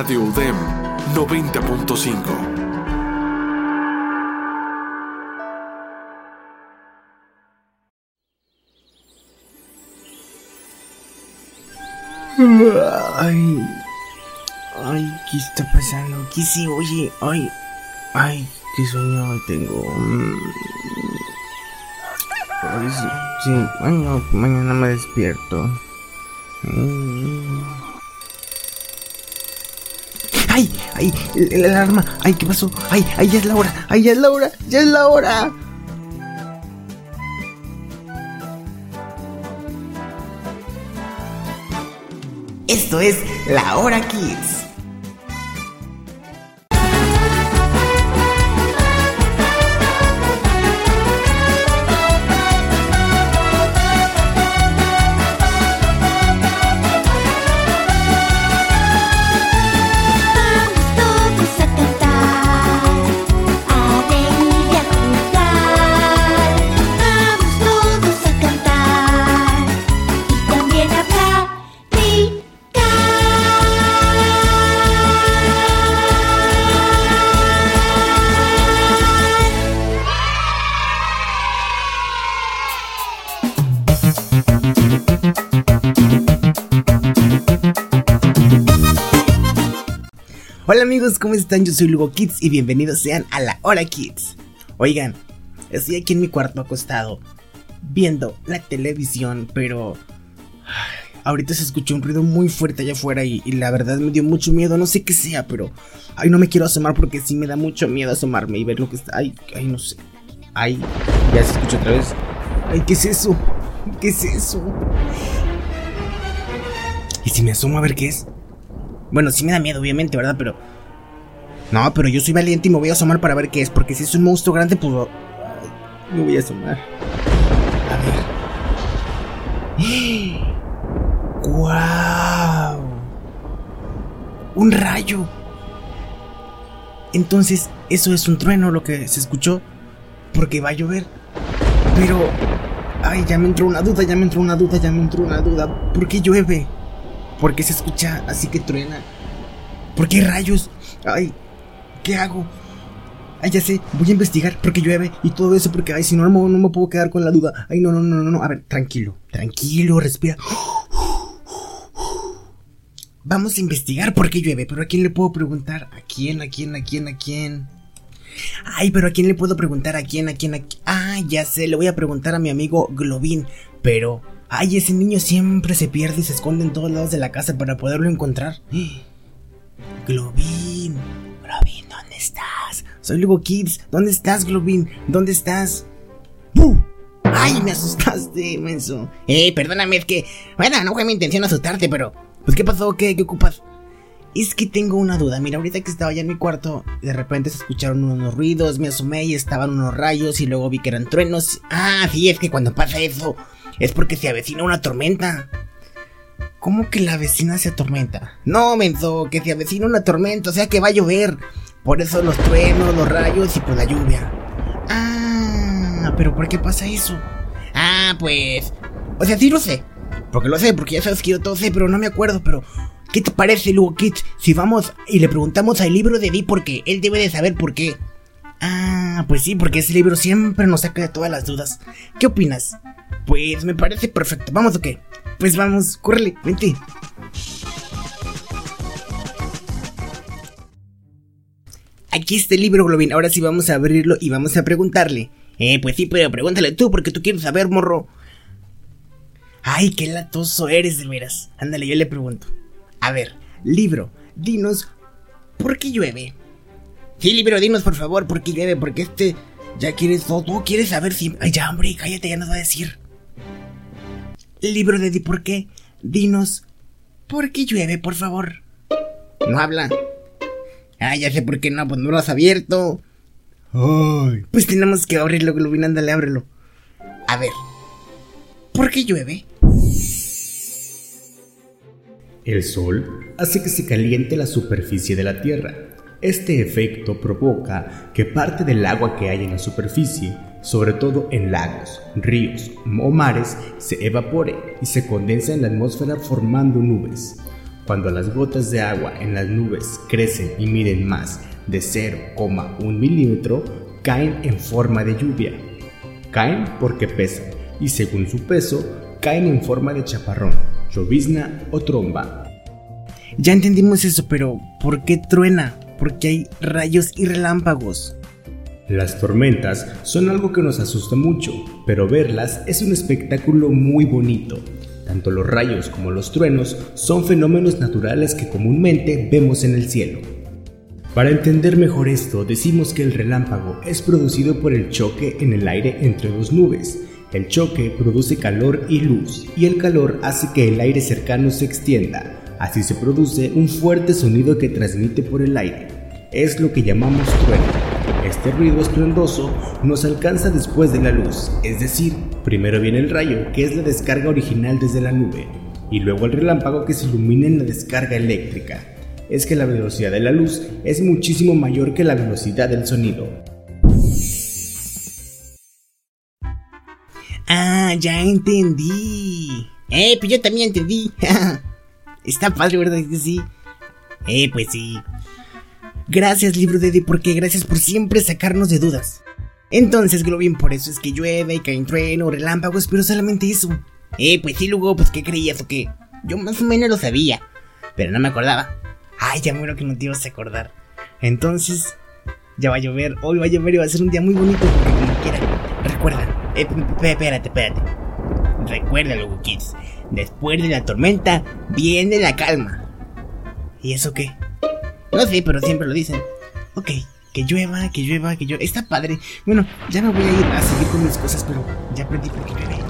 Radio UDEM 90.5. Ay, ay, ¿qué está pasando? ¿Qué se oye? Ay, ay, qué sueño tengo. Mm. Ay, sí, sí, ay, mañana me despierto. Mm. ¡Ay! ¡Ay! La alarma. ¡Ay! ¿Qué pasó? ¡Ay! ¡Ay! Ya es la hora. ¡Ay! Ya es la hora. Ya es la hora. Esto es La Hora Kids. Hola amigos, ¿cómo están? Yo soy Lugo Kids y bienvenidos sean a La Hora Kids. Oigan, estoy aquí en mi cuarto acostado viendo la televisión, pero ahorita se escuchó un ruido muy fuerte allá afuera y, la verdad me dio mucho miedo, no sé qué sea, pero ay, no me quiero asomar porque sí me da mucho miedo asomarme y ver lo que está. Ay, ay, no sé. Ay, ya se escucha otra vez. Ay, ¿qué es eso? ¿Qué es eso? ¿Y si me asomo a ver qué es? Bueno, sí me da miedo, obviamente, ¿verdad? Pero. No, pero yo soy valiente y me voy a asomar para ver qué es. Porque si es un monstruo grande, pues. ay, me voy a asomar. A ver. ¡Guau! Un rayo. Entonces, eso es un trueno lo que se escuchó. Porque va a llover. Pero. Ay, ya me entró una duda, ya me entró una duda, ya me entró una duda. ¿Por qué llueve? ¿Por qué se escucha así que truena? ¿Por qué rayos? Ay, ¿qué hago? Ay, ya sé, voy a investigar porque llueve y todo eso porque, ay, si no, no, no me puedo quedar con la duda. Ay, no, no, no, no, no. A ver, tranquilo, tranquilo, respira. Vamos a investigar por qué llueve, pero ¿a quién le puedo preguntar? ¿A quién, a quién, a quién, a quién? Ay, pero ¿a quién le puedo preguntar? ¿A quién, a quién, a quién? Ah, ya sé, le voy a preguntar a mi amigo Globin. Pero, ay, ese niño siempre se pierde y se esconde en todos lados de la casa para poderlo encontrar. Globin, Globin, ¿dónde estás? Soy Lugo Kids, ¿dónde estás, Globin? ¿Dónde estás? ¡Bu! ¡Ay, me asustaste, menso! Eh, perdóname, es que... Bueno, no fue mi intención asustarte, pero... Pues, ¿qué pasó? ¿Qué, qué ocupas? Es que tengo una duda. Mira, ahorita que estaba ya en mi cuarto, de repente se escucharon unos ruidos, me asomé y estaban unos rayos y luego vi que eran truenos. Ah, sí, es que cuando pasa eso es porque se avecina una tormenta. ¿Cómo que la vecina se atormenta? No, menso, que se avecina una tormenta, o sea que va a llover. Por eso los truenos, los rayos y pues la lluvia. Ah, pero ¿por qué pasa eso? Ah, pues... O sea, sí lo sé. Porque lo sé, porque ya sabes que yo todo sé, pero no me acuerdo, pero... ¿Qué te parece, Lugo Kids, si vamos y le preguntamos al libro de Di por qué? Él debe de saber por qué. Ah, pues sí, porque ese libro siempre nos saca de todas las dudas. ¿Qué opinas? Pues me parece perfecto. ¿Vamos o qué? Pues vamos, córrele, vente. Aquí está el libro, Globin. Ahora sí vamos a abrirlo y vamos a preguntarle. Eh, pues sí, pero pregúntale tú, porque tú quieres saber, morro. Ay, qué latoso eres, de veras. Ándale, yo le pregunto. A ver, libro, dinos, ¿por qué llueve? Sí, libro, dinos por favor, ¿por qué llueve? Porque este ya quieres todo, quieres saber si... Ay, ya, hombre, cállate, ya nos va a decir. Libro de di por qué, dinos, ¿por qué llueve, por favor? No habla. Ah, ya sé por qué no, pues no lo has abierto. Ay. Pues tenemos que abrirlo, Globin, ándale, ábrelo. A ver, ¿por qué llueve? El sol hace que se caliente la superficie de la Tierra. Este efecto provoca que parte del agua que hay en la superficie, sobre todo en lagos, ríos o mares, se evapore y se condensa en la atmósfera formando nubes. cuando las gotas de agua en las nubes crecen y miden más de 0,1 milímetro, caen en forma de lluvia. Caen porque pesan y según su peso, caen en forma de chaparrón, llovizna o tromba. Ya entendimos eso, pero ¿por qué truena? Porque hay rayos y relámpagos. Las tormentas son algo que nos asusta mucho, pero verlas es un espectáculo muy bonito. Tanto los rayos como los truenos son fenómenos naturales que comúnmente vemos en el cielo. Para entender mejor esto, decimos que el relámpago es producido por el choque en el aire entre dos nubes. El choque produce calor y luz, y el calor hace que el aire cercano se extienda. Así se produce un fuerte sonido que transmite por el aire. Es lo que llamamos trueno. Este ruido estruendoso nos alcanza después de la luz, es decir, primero viene el rayo, que es la descarga original desde la nube, y luego el relámpago que se ilumina en la descarga eléctrica. Es que la velocidad de la luz es muchísimo mayor que la velocidad del sonido. Ah, ya entendí. Eh, pues yo también entendí. Está padre, ¿verdad que sí? Eh, pues sí. Gracias, libro de porque gracias por siempre sacarnos de dudas. Entonces, Globin, por eso es que llueve y caen trueno, relámpagos, pero solamente eso. Eh, pues sí, Lugo, pues ¿qué creías o qué? Yo más o menos lo sabía, pero no me acordaba. Ay, ya muero que no te ibas a acordar. Entonces, ya va a llover, hoy va a llover y va a ser un día muy bonito, como quiera. Recuerda, eh, espérate, espérate. Recuerda, Lugo Kids, después de la tormenta viene la calma. ¿Y eso qué? No sé, pero siempre lo dicen. Ok, que llueva, que llueva, que llueva. Está padre. Bueno, ya me voy a ir a seguir con mis cosas, pero ya aprendí por qué llueve.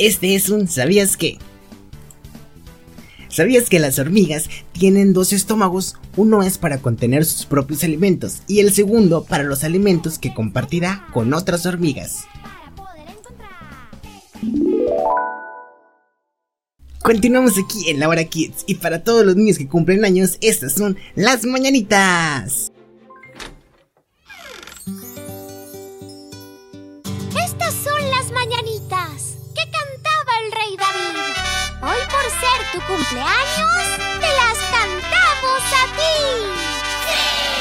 Este es un ¿sabías qué? ¿Sabías que las hormigas tienen dos estómagos? Uno es para contener sus propios alimentos y el segundo para los alimentos que compartirá con otras hormigas. Continuamos aquí en la hora Kids y para todos los niños que cumplen años, estas son las mañanitas. Estas son las mañanitas cumpleaños, te las cantamos a ti. Despierta,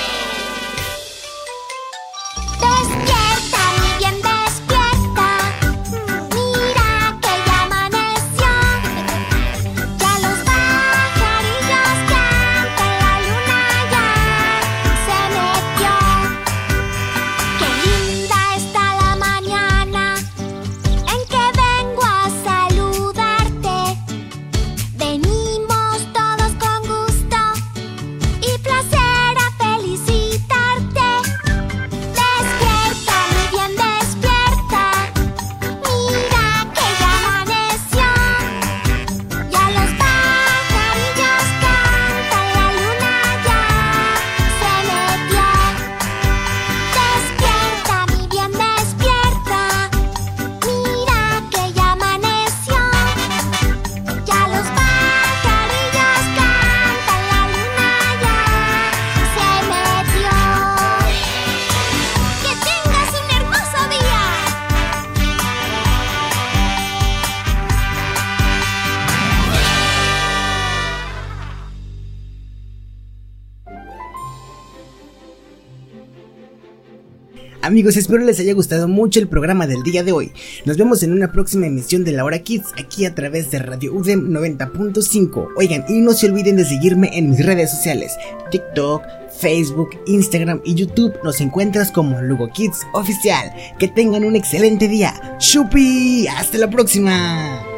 Amigos, espero les haya gustado mucho el programa del día de hoy. Nos vemos en una próxima emisión de La Hora Kids aquí a través de Radio UDEM 90.5. Oigan, y no se olviden de seguirme en mis redes sociales, TikTok, Facebook, Instagram y YouTube. Nos encuentras como Lugo Kids Oficial. Que tengan un excelente día. ¡Chupi! ¡Hasta la próxima!